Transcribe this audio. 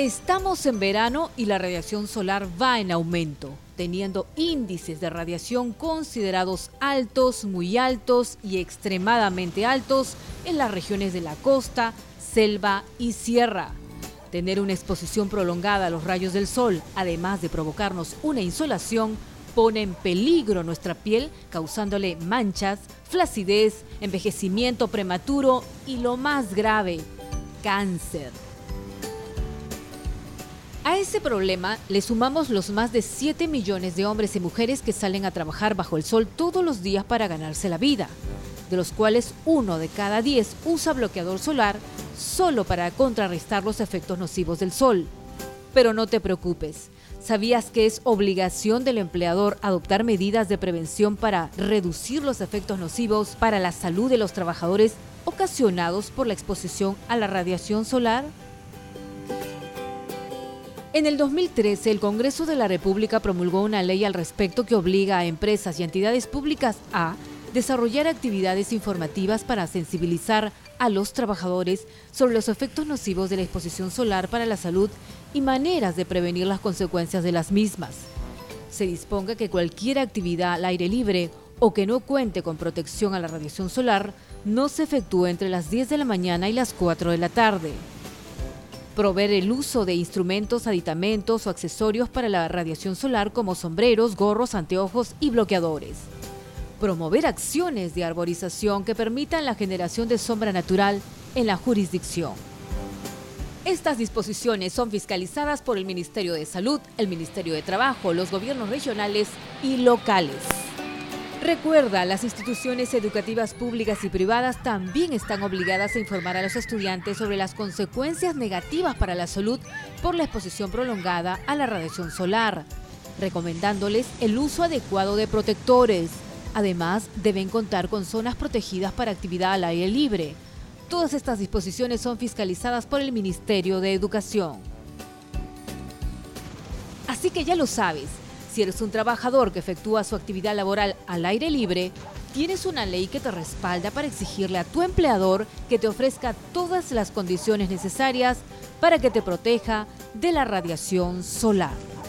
Estamos en verano y la radiación solar va en aumento, teniendo índices de radiación considerados altos, muy altos y extremadamente altos en las regiones de la costa, selva y sierra. Tener una exposición prolongada a los rayos del sol, además de provocarnos una insolación, pone en peligro nuestra piel, causándole manchas, flacidez, envejecimiento prematuro y lo más grave, cáncer. A ese problema le sumamos los más de 7 millones de hombres y mujeres que salen a trabajar bajo el sol todos los días para ganarse la vida, de los cuales uno de cada 10 usa bloqueador solar solo para contrarrestar los efectos nocivos del sol. Pero no te preocupes, ¿sabías que es obligación del empleador adoptar medidas de prevención para reducir los efectos nocivos para la salud de los trabajadores ocasionados por la exposición a la radiación solar? En el 2013, el Congreso de la República promulgó una ley al respecto que obliga a empresas y entidades públicas a desarrollar actividades informativas para sensibilizar a los trabajadores sobre los efectos nocivos de la exposición solar para la salud y maneras de prevenir las consecuencias de las mismas. Se disponga que cualquier actividad al aire libre o que no cuente con protección a la radiación solar no se efectúe entre las 10 de la mañana y las 4 de la tarde proveer el uso de instrumentos, aditamentos o accesorios para la radiación solar como sombreros, gorros, anteojos y bloqueadores. Promover acciones de arborización que permitan la generación de sombra natural en la jurisdicción. Estas disposiciones son fiscalizadas por el Ministerio de Salud, el Ministerio de Trabajo, los gobiernos regionales y locales. Recuerda, las instituciones educativas públicas y privadas también están obligadas a informar a los estudiantes sobre las consecuencias negativas para la salud por la exposición prolongada a la radiación solar, recomendándoles el uso adecuado de protectores. Además, deben contar con zonas protegidas para actividad al aire libre. Todas estas disposiciones son fiscalizadas por el Ministerio de Educación. Así que ya lo sabes, si eres un trabajador que efectúa su actividad laboral al aire libre, tienes una ley que te respalda para exigirle a tu empleador que te ofrezca todas las condiciones necesarias para que te proteja de la radiación solar.